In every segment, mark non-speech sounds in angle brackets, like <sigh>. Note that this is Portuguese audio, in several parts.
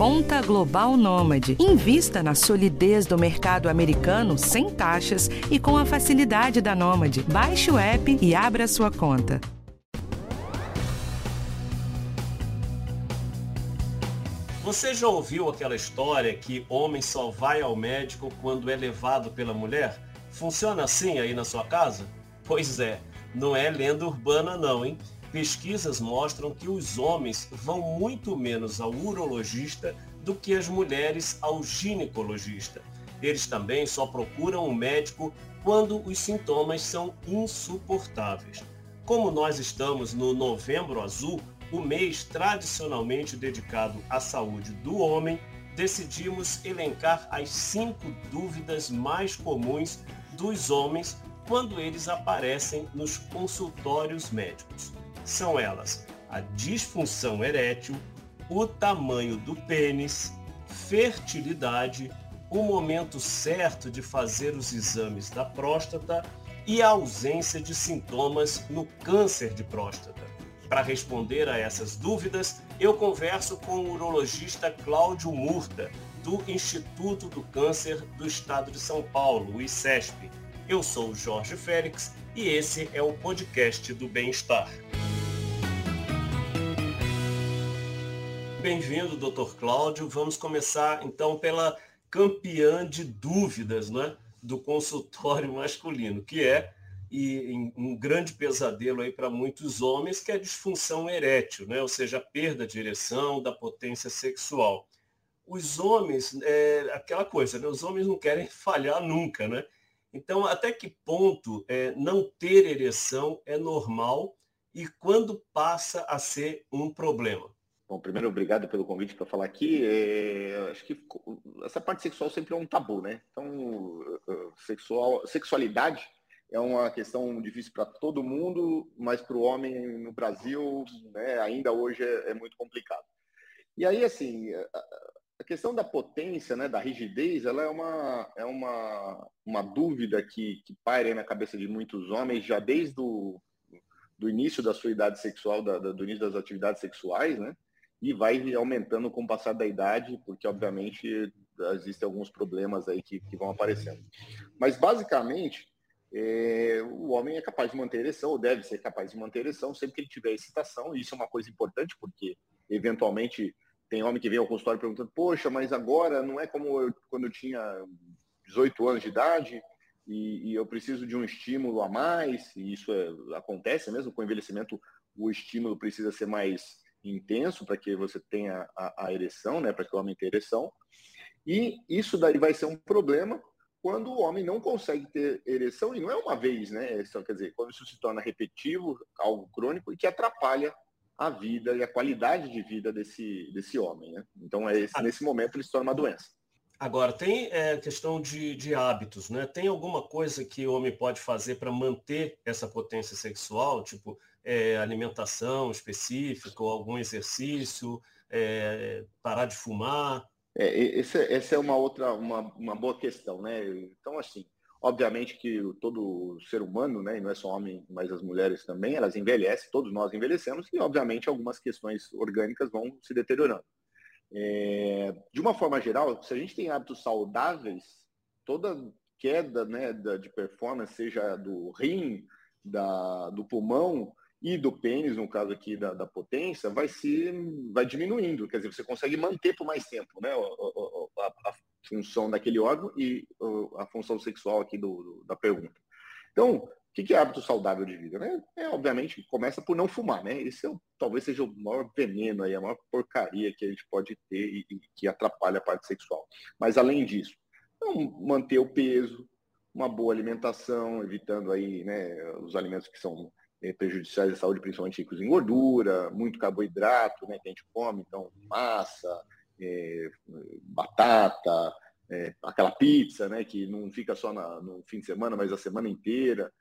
Conta Global Nômade. Invista na solidez do mercado americano sem taxas e com a facilidade da Nômade. Baixe o app e abra sua conta. Você já ouviu aquela história que homem só vai ao médico quando é levado pela mulher? Funciona assim aí na sua casa? Pois é, não é lenda urbana não, hein? Pesquisas mostram que os homens vão muito menos ao urologista do que as mulheres ao ginecologista. Eles também só procuram um médico quando os sintomas são insuportáveis. Como nós estamos no Novembro Azul, o mês tradicionalmente dedicado à saúde do homem, decidimos elencar as cinco dúvidas mais comuns dos homens quando eles aparecem nos consultórios médicos. São elas a disfunção erétil, o tamanho do pênis, fertilidade, o momento certo de fazer os exames da próstata e a ausência de sintomas no câncer de próstata. Para responder a essas dúvidas, eu converso com o urologista Cláudio Murta, do Instituto do Câncer do Estado de São Paulo, o ICESP. Eu sou o Jorge Félix e esse é o podcast do Bem-Estar. Bem-vindo, Dr. Cláudio. Vamos começar então pela campeã de dúvidas né, do consultório <laughs> masculino, que é e um grande pesadelo aí para muitos homens, que é a disfunção erétil, né? ou seja, a perda de ereção, da potência sexual. Os homens, é aquela coisa, né? os homens não querem falhar nunca, né? Então, até que ponto é, não ter ereção é normal e quando passa a ser um problema? Bom, primeiro, obrigado pelo convite para falar aqui. É, acho que essa parte sexual sempre é um tabu, né? Então, sexual, sexualidade é uma questão difícil para todo mundo, mas para o homem no Brasil, né, ainda hoje é, é, muito complicado. E aí, assim, a questão da potência, né, da rigidez, ela é uma, é uma, uma dúvida que, que paira na cabeça de muitos homens já desde o do início da sua idade sexual, da, do início das atividades sexuais, né? E vai aumentando com o passar da idade, porque obviamente existem alguns problemas aí que, que vão aparecendo. Mas basicamente, é, o homem é capaz de manter ereção, ou deve ser capaz de manter ereção, sempre que ele tiver excitação, e isso é uma coisa importante, porque eventualmente tem homem que vem ao consultório perguntando, poxa, mas agora não é como eu, quando eu tinha 18 anos de idade, e, e eu preciso de um estímulo a mais, e isso é, acontece mesmo, com o envelhecimento o estímulo precisa ser mais intenso para que você tenha a, a ereção, né, para que o homem tenha ereção, e isso daí vai ser um problema quando o homem não consegue ter ereção, e não é uma vez, né? Então, quer dizer, quando isso se torna repetitivo, algo crônico, e que atrapalha a vida e a qualidade de vida desse, desse homem, né? Então, é esse, nesse momento, ele se torna uma doença. Agora, tem é, questão de, de hábitos, né? Tem alguma coisa que o homem pode fazer para manter essa potência sexual, tipo é, alimentação específica, ou algum exercício, é, parar de fumar? É, essa, é uma outra, uma, uma boa questão, né? Então, assim, obviamente que todo ser humano, né, e não é só homem, mas as mulheres também, elas envelhecem, todos nós envelhecemos, e obviamente algumas questões orgânicas vão se deteriorando. É, de uma forma geral, se a gente tem hábitos saudáveis, toda queda né, de performance, seja do rim, da, do pulmão, e do pênis, no caso aqui da, da, potência, vai se vai diminuindo. Quer dizer, você consegue manter por mais tempo né, a, a, a função daquele órgão e a função sexual aqui do, do da pergunta. Então, o que é hábito saudável de vida? Né? É, obviamente, começa por não fumar. Né? Esse é, talvez seja o maior veneno, aí, a maior porcaria que a gente pode ter e, e que atrapalha a parte sexual. Mas, além disso, então, manter o peso, uma boa alimentação, evitando aí né, os alimentos que são prejudiciais à saúde, principalmente ricos em gordura, muito carboidrato né, que a gente come, então massa, é, batata, é, aquela pizza, né, que não fica só na, no fim de semana, mas a semana inteira.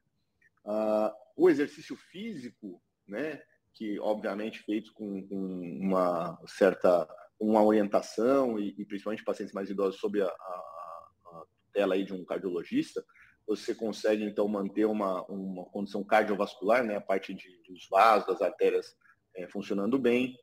Ah, o exercício físico, né, que obviamente feito com, com uma certa uma orientação e, e, principalmente pacientes mais idosos sob a, a, a tela aí de um cardiologista, você consegue então manter uma, uma condição cardiovascular, né, a parte de, dos vasos, das artérias é, funcionando bem,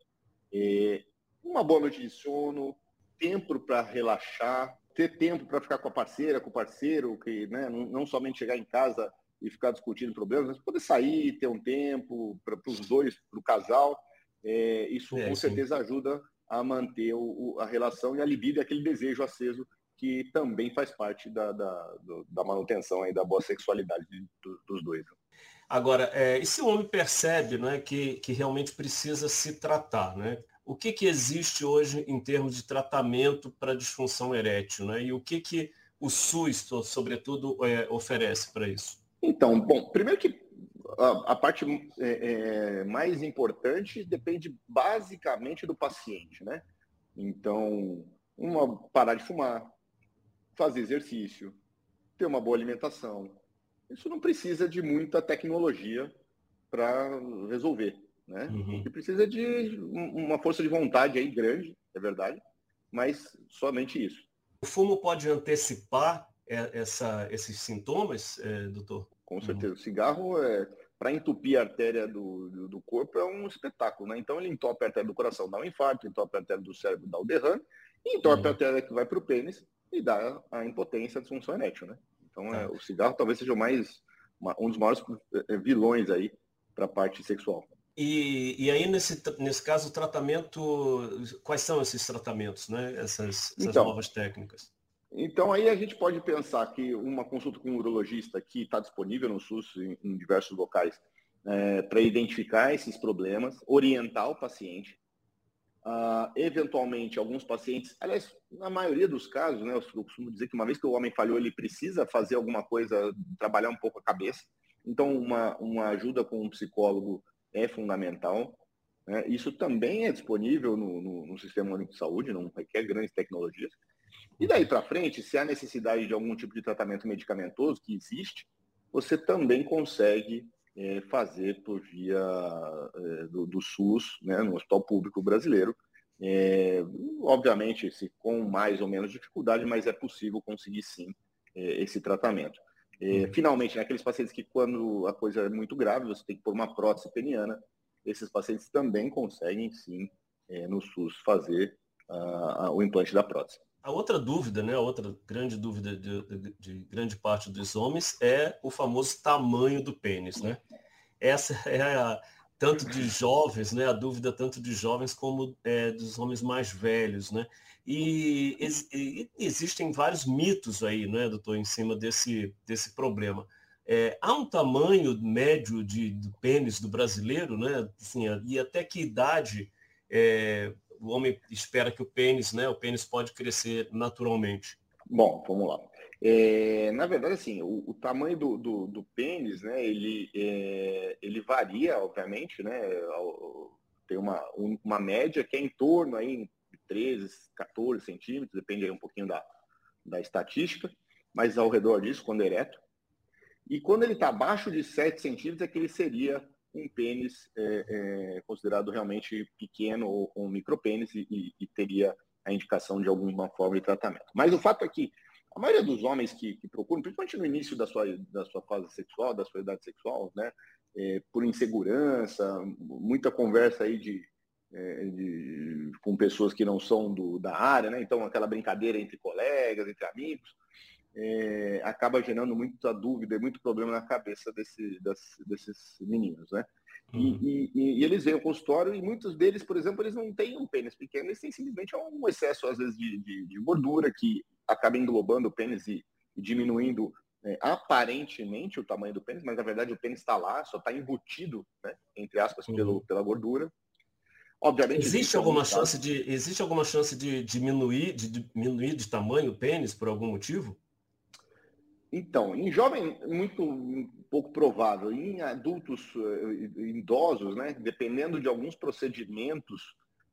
e uma boa noite de sono, tempo para relaxar, ter tempo para ficar com a parceira, com o parceiro, que né, não, não somente chegar em casa e ficar discutindo problemas, mas poder sair, ter um tempo para os dois, para o casal. É, isso é, com certeza ajuda a manter o, a relação e a libido aquele desejo aceso que também faz parte da, da, da manutenção aí da boa sexualidade dos dois. Agora, é, e se o homem percebe né, que, que realmente precisa se tratar, né? o que, que existe hoje em termos de tratamento para disfunção erétil? Né? E o que, que o SUS, sobretudo, é, oferece para isso? Então, bom, primeiro que a, a parte é, é, mais importante depende basicamente do paciente, né? Então, uma, parar de fumar, fazer exercício, ter uma boa alimentação. Isso não precisa de muita tecnologia para resolver, né? Uhum. E precisa de uma força de vontade aí grande, é verdade, mas somente isso. O fumo pode antecipar é, essa, esses sintomas, é, doutor? Com certeza. Uhum. O cigarro, é, para entupir a artéria do, do, do, corpo, é um espetáculo. Né? Então, ele entope a artéria do coração, dá um infarto, entope a artéria do cérebro, dá o derrame, entope uhum. a artéria que vai para o pênis e dá a impotência, a disfunção erétil. Né? Então, é, o cigarro talvez seja mais, uma, um dos maiores é, vilões aí para a parte sexual. E, e aí, nesse, nesse caso, o tratamento, quais são esses tratamentos, né? essas, essas então, novas técnicas? Então, aí a gente pode pensar que uma consulta com um urologista que está disponível no SUS em, em diversos locais é, para identificar esses problemas, orientar o paciente. Uh, eventualmente, alguns pacientes, aliás, na maioria dos casos, né, eu costumo dizer que uma vez que o homem falhou, ele precisa fazer alguma coisa, trabalhar um pouco a cabeça. Então, uma, uma ajuda com um psicólogo é fundamental. Né? Isso também é disponível no, no, no Sistema Único de Saúde, não requer grandes tecnologias. E daí para frente, se há necessidade de algum tipo de tratamento medicamentoso, que existe, você também consegue é, fazer por via é, do, do, SUS, né, no Hospital Público Brasileiro. É, obviamente, se com mais ou menos dificuldade, mas é possível conseguir sim é, esse tratamento. É, uhum. finalmente, naqueles pacientes que quando a coisa é muito grave, você tem que pôr uma prótese peniana, esses pacientes também conseguem sim é, no SUS fazer uh, o implante da prótese. A outra dúvida, né, a outra grande dúvida de, de, de, grande parte dos homens é o famoso tamanho do pênis, né? Essa é a, tanto de jovens, né, a dúvida tanto de jovens como é, dos homens mais velhos, né? E, e, existem vários mitos aí, né, doutor, em cima desse, desse problema. É, há um tamanho médio de, do pênis do brasileiro, né? Assim, e até que idade é, o homem espera que o pênis, né, o pênis pode crescer naturalmente? Bom, vamos lá. É, na verdade, assim, o, o tamanho do, do, do, pênis, né, ele, é, ele varia, obviamente, né, tem uma, uma média que é em torno aí de 13, 14 centímetros, depende aí um pouquinho da, da estatística, mas ao redor disso, quando ereto. E quando ele está abaixo de 7 centímetros, é que ele seria um pênis é, é, considerado realmente pequeno ou um micropênis e, e, teria a indicação de alguma forma de tratamento. Mas o fato é que a maioria dos homens que, que procuram, principalmente no início da sua, da sua fase sexual, da sua idade sexual, né, é, por insegurança, muita conversa aí de, é, de, com pessoas que não são do, da área, né, então aquela brincadeira entre colegas, entre amigos, é, acaba gerando muita dúvida e muito problema na cabeça desse, das, desses meninos, né? Uhum. E, e, e, eles vêm ao consultório e muitos deles, por exemplo, eles não têm um pênis pequeno, eles têm simplesmente um excesso, às vezes, de, de, de gordura que acaba englobando o pênis e, e diminuindo é, aparentemente o tamanho do pênis, mas na verdade o pênis está lá, só está embutido, né, entre aspas, uhum. pelo, pela gordura. Obviamente. Existe alguma chance de existe alguma chance de diminuir de diminuir de tamanho o pênis por algum motivo? Então, em jovem, muito pouco provável. Em adultos eh, idosos, né, dependendo de alguns procedimentos,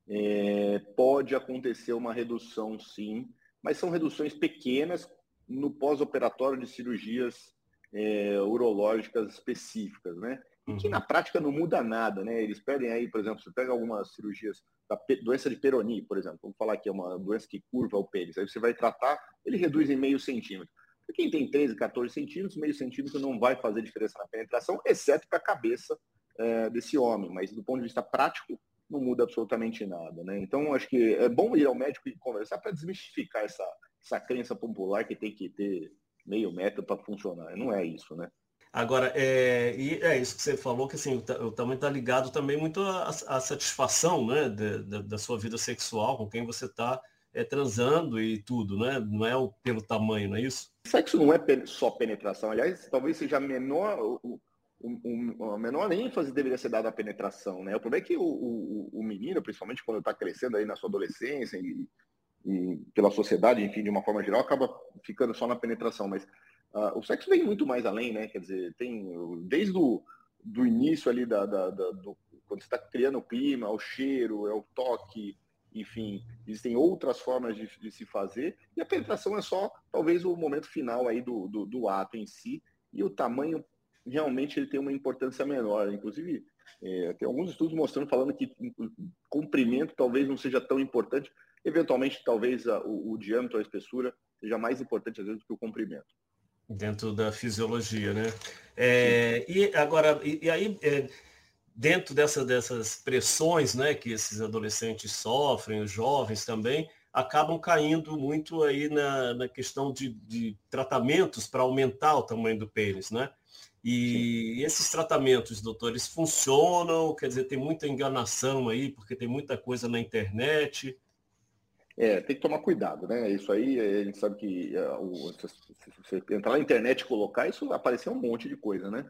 é, pode acontecer uma redução, sim, mas são reduções pequenas no pós-operatório de cirurgias é, urológicas específicas, né? E que uhum. na prática não muda nada, né? Eles pedem aí, por exemplo, você pega algumas cirurgias da doença de Peroni, por exemplo, vamos falar que é uma doença que curva o pênis, aí você vai tratar, ele reduz em meio centímetro. Para quem tem 13, 14 centímetros, meio centímetro não vai fazer diferença na penetração, exceto para a cabeça é, desse homem. Mas do ponto de vista prático, não muda absolutamente nada, né? Então, acho que é bom ir ao médico e conversar para desmistificar essa, essa crença popular que tem que ter meio metro para funcionar. Não é isso, né? Agora, é, e é isso que você falou, que assim, o, tamanho está ligado também muito à, à satisfação né, de, de, da sua vida sexual, com quem você está é, transando e tudo, né? Não é o, pelo tamanho, não é isso? Sexo não é só penetração, aliás, talvez seja menor, o, o, a menor ênfase deveria ser dada à penetração, né? O problema é que o, o, o menino, principalmente quando está crescendo aí na sua adolescência e, e, pela sociedade, enfim, de uma forma geral, acaba ficando só na penetração, mas uh, o sexo vem muito mais além, né? Quer dizer, tem desde o do início ali da, da, da do, quando está criando o clima, o cheiro, é o toque, enfim, existem outras formas de, de, se fazer, e a penetração é só, talvez, o momento final aí do, do, do, ato em si, e o tamanho, realmente, ele tem uma importância menor. Inclusive, é, tem alguns estudos mostrando, falando que comprimento talvez não seja tão importante, eventualmente, talvez, a, o, o diâmetro, a espessura, seja mais importante, às vezes, do que o comprimento. Dentro da fisiologia, né? É, e agora, e, e aí... É dentro dessa, dessas pressões né, que esses adolescentes sofrem, os jovens também, acabam caindo muito aí na, na questão de, de tratamentos para aumentar o tamanho do pênis, né? E Sim. esses tratamentos, doutores, funcionam? Quer dizer, tem muita enganação aí, porque tem muita coisa na internet. É, tem que tomar cuidado, né? Isso aí, a gente sabe que uh, se, você entrar na internet e colocar, isso aparecer um monte de coisa, né?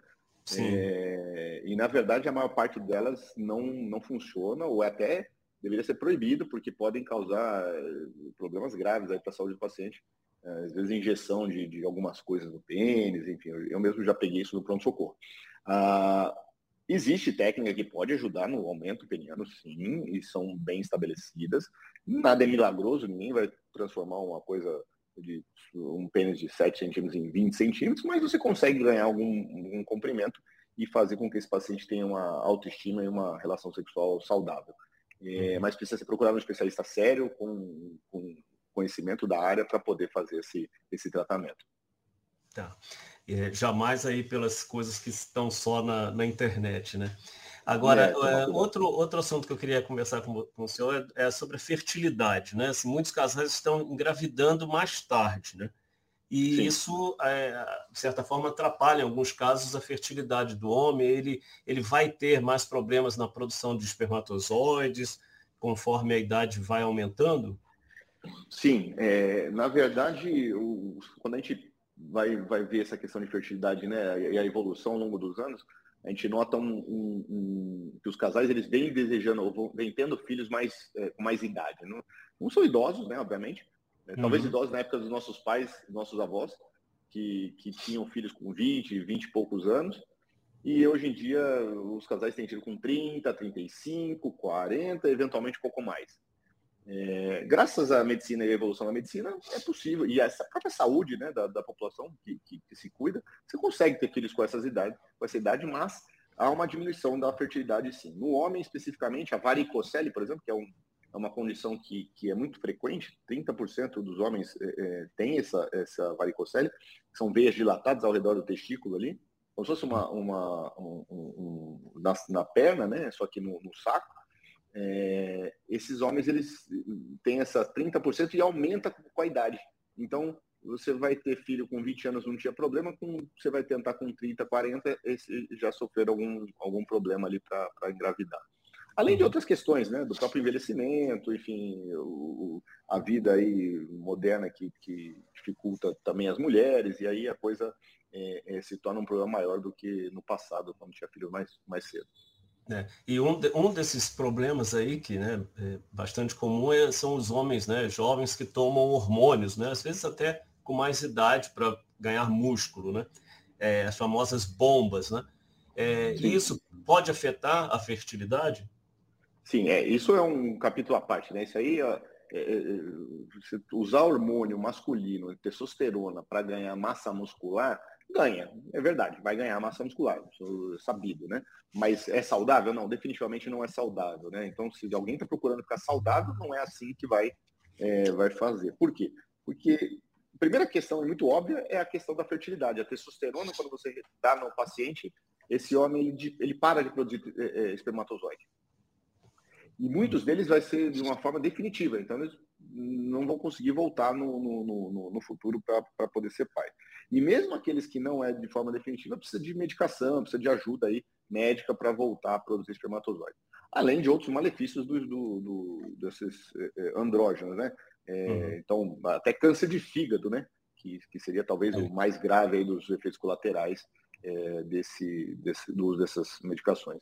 É, e na verdade a maior parte delas não, não funciona ou até deveria ser proibido porque podem causar eh, problemas graves para a saúde do paciente. É, às vezes injeção de, de, algumas coisas no pênis, enfim, eu mesmo já peguei isso no pronto-socorro. Ah, existe técnica que pode ajudar no aumento peniano, sim, e são bem estabelecidas. Nada é milagroso, ninguém vai transformar uma coisa de um pênis de 7 centímetros em 20 centímetros, mas você consegue ganhar algum, algum comprimento e fazer com que esse paciente tenha uma autoestima e uma relação sexual saudável. É, uhum. mas precisa ser procurado um especialista sério, com, com conhecimento da área, para poder fazer esse, esse tratamento. Tá. É, jamais aí pelas coisas que estão só na, na internet, né? Agora, é, é outro, outro assunto que eu queria conversar com, com o senhor é, é, sobre a fertilidade, né? Assim, muitos casais estão engravidando mais tarde, né? E Sim. isso, é, de certa forma, atrapalha, em alguns casos, a fertilidade do homem. Ele, ele vai ter mais problemas na produção de espermatozoides, conforme a idade vai aumentando? Sim, é, na verdade, o, quando a gente vai, vai ver essa questão de fertilidade né, e a evolução ao longo dos anos, a gente nota um, um, um, que os casais eles vêm desejando ou vêm tendo filhos mais é, com mais idade. Não, não são idosos, né, obviamente. É, talvez uhum. idosos na época dos nossos pais, nossos avós, que, que tinham filhos com 20, 20 e poucos anos. E hoje em dia os casais têm tido com 30, 35, 40, eventualmente um pouco mais. É, graças à medicina e à evolução da medicina, é possível. E essa própria saúde né, da, da população que, que, que, se cuida, você consegue ter filhos com, essas idade, com essa idade, mas há uma diminuição da fertilidade sim. No homem, especificamente, a varicocele, por exemplo, que é, um, é uma condição que, que é muito frequente, 30% dos homens é, é, têm essa, essa varicocele, são veias dilatadas ao redor do testículo ali, como se fosse uma, uma um, um, na, na, perna, né, só que no, no saco, é, esses homens eles têm essa 30% e aumenta com a idade. Então, você vai ter filho com 20 anos, não tinha problema, com, você vai tentar com 30, 40, esse já sofreram algum, algum problema ali para engravidar. Além de outras questões, né, do próprio envelhecimento, enfim, o, a vida aí moderna que, que dificulta também as mulheres, e aí a coisa é, é, se torna um problema maior do que no passado, quando tinha filhos mais, mais cedo. É, e um, de, um desses problemas aí que né, é bastante comum é, são os homens né, jovens que tomam hormônios, né, às vezes até com mais idade para ganhar músculo, né, é, as famosas bombas. Né, é, isso pode afetar a fertilidade? Sim, é, isso é um capítulo à parte. Né? Isso aí, é, é, usar hormônio masculino, testosterona, para ganhar massa muscular, ganha, é verdade, vai ganhar massa muscular, é sabido, né? Mas é saudável? Não, definitivamente não é saudável, né? Então, se alguém está procurando ficar saudável, não é assim que vai, é, vai fazer. Por quê? Porque a primeira questão muito óbvia é a questão da fertilidade. A testosterona, quando você dá no paciente, esse homem ele, ele para de produzir é, é, espermatozoide. E muitos deles vai ser de uma forma definitiva, então eles não vão conseguir voltar no, no, no, no futuro para poder ser pai. E mesmo aqueles que não é de forma definitiva, precisa de medicação, precisa de ajuda aí médica para voltar a produzir espermatozoide. Além de outros malefícios do, do, do desses é, andrógenos, né? É, uhum. Então, até câncer de fígado, né? Que, que seria talvez é. o mais grave aí dos efeitos colaterais é, desse, desse, do uso dessas medicações.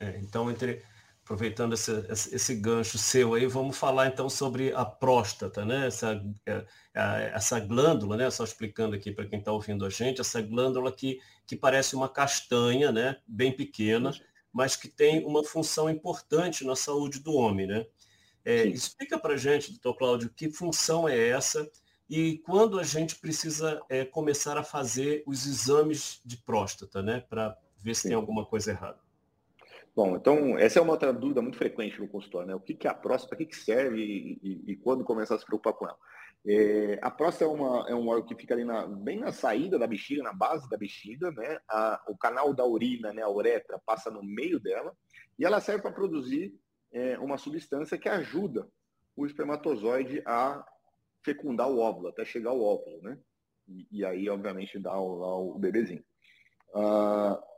É, então, entre, aproveitando esse, esse, gancho seu aí, vamos falar então sobre a próstata, né? Essa, é, essa glândula, né? Só explicando aqui para quem está ouvindo a gente, essa glândula que, que parece uma castanha, né? Bem pequena, mas que tem uma função importante na saúde do homem, né? É, explica para a gente, doutor Cláudio, que função é essa e quando a gente precisa é, começar a fazer os exames de próstata, né? Para ver se Sim. tem alguma coisa errada. Bom, então, essa é uma outra dúvida muito frequente no consultório, né? O que, que é a próstata, para que, que serve e, e, e, quando começar a se preocupar com ela? É, a próstata é, uma, é um órgão que fica ali na, bem na saída da bexiga, na base da bexiga, né? A, o canal da urina, né, a uretra, passa no meio dela e ela serve para produzir é, uma substância que ajuda o espermatozoide a fecundar o óvulo, até chegar ao óvulo, né? E, e aí, obviamente, dá o, o bebezinho. Uh,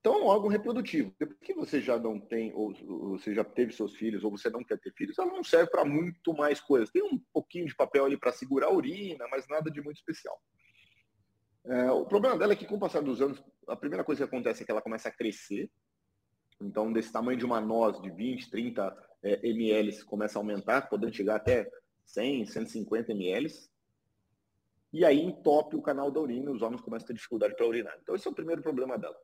então, é um órgão reprodutivo. Depois que você já não tem, ou você já teve seus filhos, ou você não quer ter filhos, ela não serve para muito mais coisas. Tem um pouquinho de papel ali para segurar a urina, mas nada de muito especial. É, o problema dela é que, com o passar dos anos, a primeira coisa que acontece é que ela começa a crescer. Então, desse tamanho de uma noz de 20, 30 é, ml começa a aumentar, podendo chegar até 100, 150 ml. E aí entope o canal da urina e os homens começam a ter dificuldade para urinar. Então, esse é o primeiro problema dela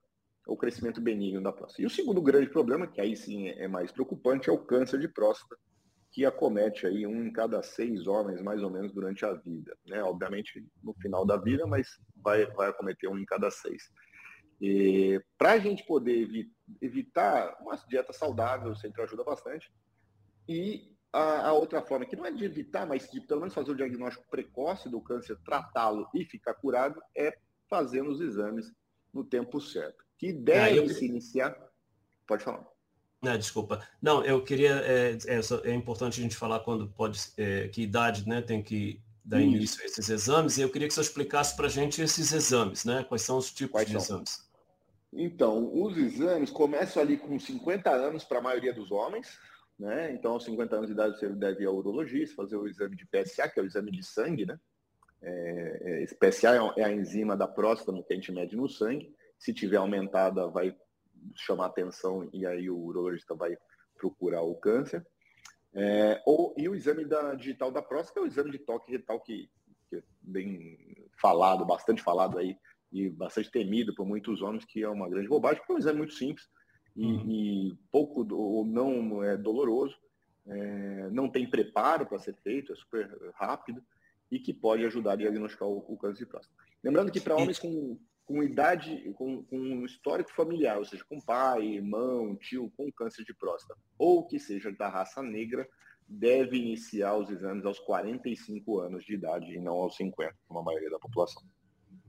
o crescimento benigno da próstata. E o segundo grande problema, que aí sim é mais preocupante, é o câncer de próstata, que acomete aí um em cada seis homens, mais ou menos, durante a vida. Né? Obviamente, no final da vida, mas vai, vai acometer um em cada seis. Para a gente poder evi evitar uma dieta saudável, sempre ajuda bastante. E a, a, outra forma, que não é de evitar, mas de pelo menos fazer o diagnóstico precoce do câncer, tratá-lo e ficar curado, é fazendo os exames no tempo certo que deve eu... se iniciar. Pode falar. Não, desculpa. Não, eu queria. É, é, é, importante a gente falar quando pode. É, que idade né, tem que dar Isso. início a esses exames. E eu queria que você explicasse para a gente esses exames, né? Quais são os tipos Quais de são? exames? Então, os exames começam ali com 50 anos para a maioria dos homens. Né? Então, aos 50 anos de idade, você deve ir ao urologista, fazer o exame de PSA, que é o exame de sangue, né? É, é, PSA é a enzima da próstata que a gente mede no sangue. Se tiver aumentada, vai chamar atenção e aí o urologista vai procurar o câncer. É, ou, e o exame da digital da próstata, é o exame de toque retal que, que é bem falado, bastante falado aí, e bastante temido por muitos homens, que é uma grande bobagem, porque é um exame muito simples e, uhum. e pouco ou não é doloroso, é, não tem preparo para ser feito, é super rápido e que pode ajudar a diagnosticar o, o câncer de próstata. Lembrando que para homens com com idade, com, com um histórico familiar, ou seja, com pai, irmão, tio com câncer de próstata, ou que seja da raça negra, deve iniciar os exames aos 45 anos de idade e não aos 50, como a maioria da população.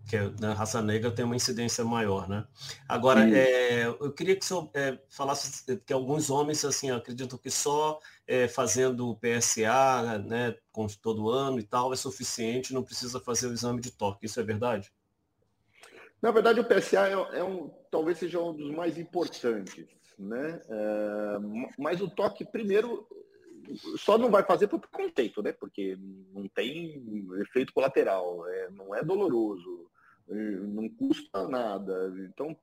Que na raça negra tem uma incidência maior, né? Agora, é, eu queria que o senhor é, falasse que alguns homens assim acreditam que só é, fazendo PSA, né, todo ano e tal, é suficiente, não precisa fazer o exame de toque. Isso é verdade? Na verdade, o PSA é, é um, talvez seja um dos mais importantes, né? É, mas o toque, primeiro, só não vai fazer por preconceito, né? Porque não tem efeito colateral, é, não é doloroso, não custa nada. Então,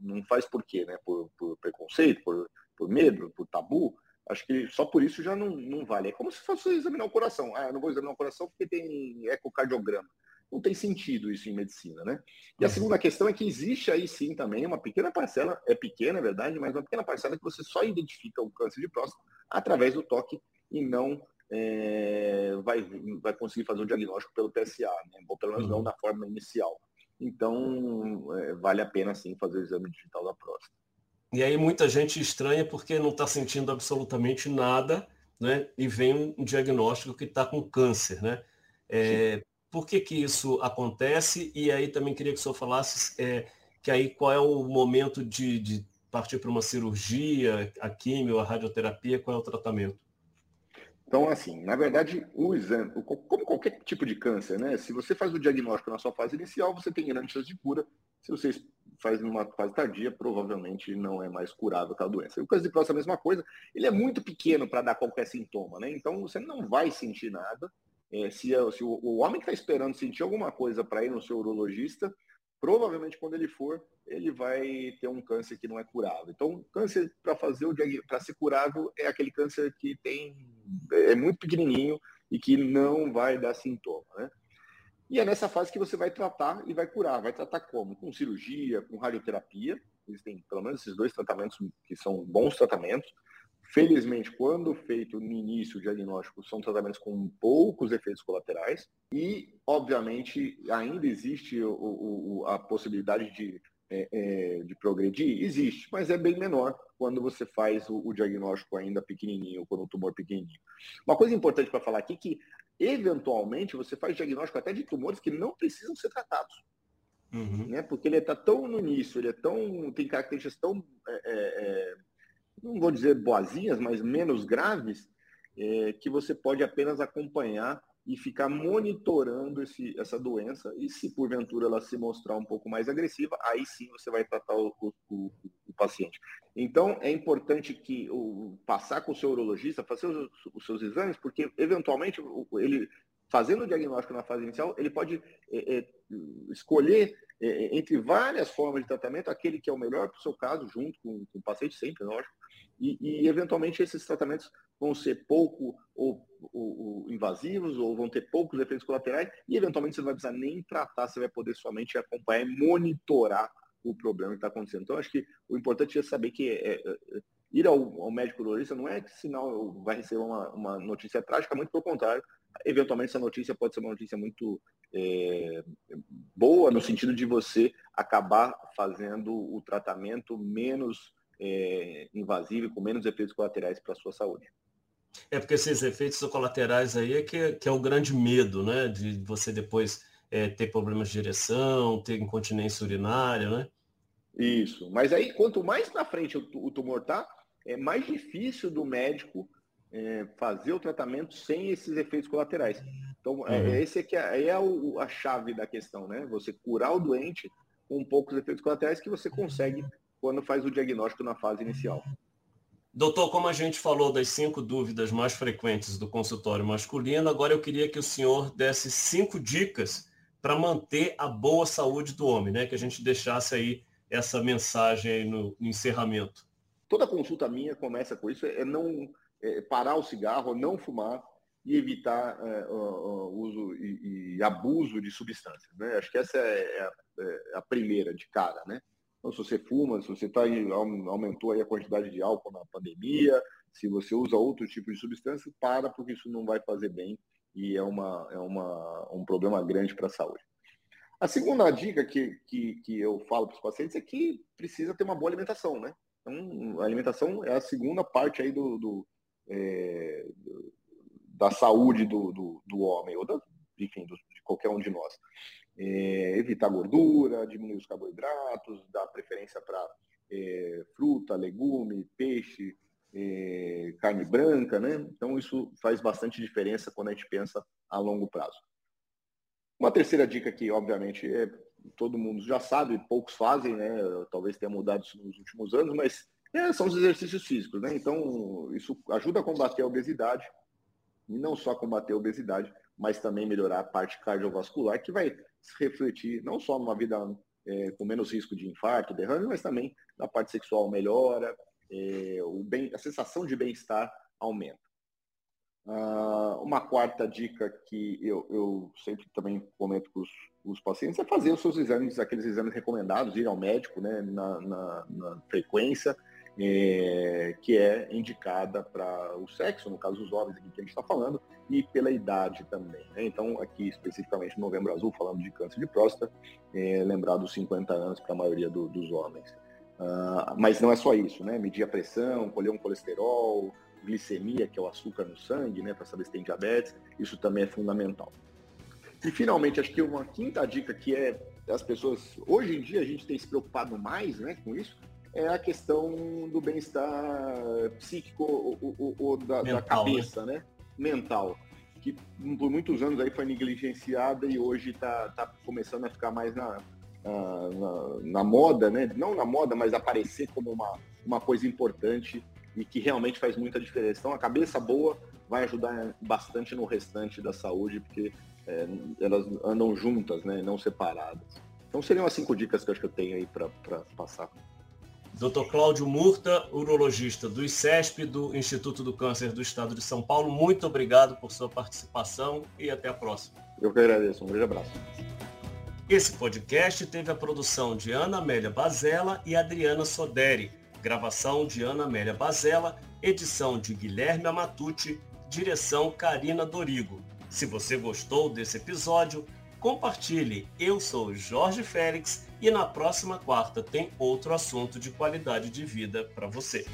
não faz por quê, né? Por, por preconceito, por, por medo, por tabu. Acho que só por isso já não, não vale. É como se fosse examinar o coração. Ah, não vou examinar o coração porque tem ecocardiograma não tem sentido isso em medicina, né? E a uhum. segunda questão é que existe aí sim também uma pequena parcela, é pequena, é verdade, mas uma pequena parcela que você só identifica o câncer de próstata através do toque e não é, vai, vai conseguir fazer o diagnóstico pelo PSA, né? ou pelo menos uhum. não na forma inicial. Então, é, vale a pena sim fazer o exame digital da próstata. E aí muita gente estranha porque não está sentindo absolutamente nada, né? E vem um diagnóstico que está com câncer, né? É, por que, que isso acontece? E aí também queria que o senhor falasse é, que aí qual é o momento de, de partir para uma cirurgia, a químio, a radioterapia? Qual é o tratamento? Então, assim, na verdade, o exame, como qualquer tipo de câncer, né? Se você faz o diagnóstico na sua fase inicial, você tem grande chance de cura. Se você faz numa fase tardia, provavelmente não é mais curável aquela doença. E o câncer de próstata é a mesma coisa. Ele é muito pequeno para dar qualquer sintoma, né? Então, você não vai sentir nada. É, se, se o, o homem que está esperando sentir alguma coisa para ir no seu urologista, provavelmente quando ele for, ele vai ter um câncer que não é curável. Então, câncer para fazer o para ser curável é aquele câncer que tem é muito pequenininho e que não vai dar sintoma, né? E é nessa fase que você vai tratar e vai curar. Vai tratar como? Com cirurgia, com radioterapia. Existem pelo menos esses dois tratamentos que são bons tratamentos. Felizmente, quando feito no início o diagnóstico, são tratamentos com poucos efeitos colaterais e, obviamente, ainda existe o, o, a possibilidade de, é, é, de progredir? Existe, mas é bem menor quando você faz o, o diagnóstico ainda pequenininho, quando o tumor pequenininho. Uma coisa importante para falar aqui é que, eventualmente, você faz diagnóstico até de tumores que não precisam ser tratados. Uhum. Né? Porque ele está tão no início, ele é tão, tem características tão é, é, é não vou dizer boazinhas, mas menos graves, é, que você pode apenas acompanhar e ficar monitorando esse, essa doença. E se porventura ela se mostrar um pouco mais agressiva, aí sim você vai tratar o, o, o, o paciente. Então é importante que o, passar com o seu urologista, fazer os, os seus exames, porque eventualmente ele fazendo o diagnóstico na fase inicial, ele pode é, é, escolher é, entre várias formas de tratamento aquele que é o melhor para o seu caso, junto com, com o paciente, sempre, lógico, e, e, eventualmente esses tratamentos vão ser pouco ou, ou, ou, invasivos ou vão ter poucos efeitos colaterais e eventualmente você não vai precisar nem tratar, você vai poder somente acompanhar e monitorar o problema que está acontecendo. Então, acho que o importante é saber que é, é, é ir ao, ao médico urologista não é que sinal vai receber uma, uma, notícia trágica, muito pelo contrário. Eventualmente, essa notícia pode ser uma notícia muito é, boa, no sentido de você acabar fazendo o tratamento menos é, invasivo e com menos efeitos colaterais para a sua saúde. É porque esses efeitos colaterais aí é que, que é o grande medo, né? De você depois é, ter problemas de direção, ter incontinência urinária, né? Isso. Mas aí, quanto mais para frente o, o, tumor tá, é mais difícil do médico é, fazer o tratamento sem esses efeitos colaterais. Então, é, uhum. é, esse aqui é, é a, a chave da questão, né? Você curar o doente com poucos efeitos colaterais que você consegue quando faz o diagnóstico na fase inicial. Doutor, como a gente falou das cinco dúvidas mais frequentes do consultório masculino, agora eu queria que o senhor desse cinco dicas para manter a boa saúde do homem, né? Que a gente deixasse aí essa mensagem no, no encerramento. Toda consulta minha começa com isso, é não é, parar o cigarro, não fumar e evitar é, o, o uso e, e, abuso de substâncias. Né? Acho que essa é a, é a primeira de cara, né? Então, se você fuma, se você tá aí, aumentou aí a quantidade de álcool na pandemia, se você usa outro tipo de substância, para, porque isso não vai fazer bem e é, uma, é uma, um problema grande para a saúde. A segunda dica que, que, que eu falo para os pacientes é que precisa ter uma boa alimentação, né? Então, a alimentação é a segunda parte aí do, do, é, da saúde do, do, do homem, ou da, enfim, do, de qualquer um de nós é, evitar gordura, diminuir os carboidratos, dar preferência para é, fruta, legume, peixe, é, carne branca, né? Então isso faz bastante diferença quando a gente pensa a longo prazo. Uma terceira dica que, obviamente, é, todo mundo já sabe, poucos fazem, né? Talvez tenha mudado isso nos últimos anos, mas é, são os exercícios físicos, né? Então isso ajuda a combater a obesidade e não só combater a obesidade, mas também melhorar a parte cardiovascular, que vai se refletir não só numa vida é, com menos risco de infarto, derrame, mas também na parte sexual melhora, é, o bem, a sensação de bem-estar aumenta. Ah, uma quarta dica que eu, eu sempre também comento com os, os, pacientes é fazer os seus exames, aqueles exames recomendados, ir ao médico né, na, na, na frequência, é, que é indicada para o sexo, no caso os homens aqui que a gente está falando, e pela idade também. Né? Então, aqui especificamente no Novembro Azul, falando de câncer de próstata, é, lembrar dos 50 anos para a maioria do, dos homens. Uh, mas não é só isso, né? Medir a pressão, colher um colesterol, glicemia, que é o açúcar no sangue, né? Para saber se tem diabetes, isso também é fundamental. E finalmente, acho que uma quinta dica que é as pessoas, hoje em dia a gente tem se preocupado mais né, com isso, é a questão do bem-estar psíquico ou, ou, da, Mental, da, cabeça, né? né? Mental. Que por muitos anos aí foi negligenciada e hoje está tá começando a ficar mais na, na, na, moda, né? Não na moda, mas aparecer como uma, uma coisa importante e que realmente faz muita diferença. Então a cabeça boa vai ajudar bastante no restante da saúde, porque é, elas andam juntas, né? Não separadas. Então seriam as cinco dicas que eu acho que eu tenho aí para passar. Dr. Cláudio Murta, urologista do ICESP, do Instituto do Câncer do Estado de São Paulo, muito obrigado por sua participação e até a próxima. Eu que agradeço. Um grande abraço. Esse podcast teve a produção de Ana Amélia Bazella e Adriana Soderi, gravação de Ana Amélia Bazella, edição de Guilherme Amatucci, direção Karina Dorigo. Se você gostou desse episódio, compartilhe. Eu sou Jorge Félix e na próxima quarta tem outro assunto de qualidade de vida para você.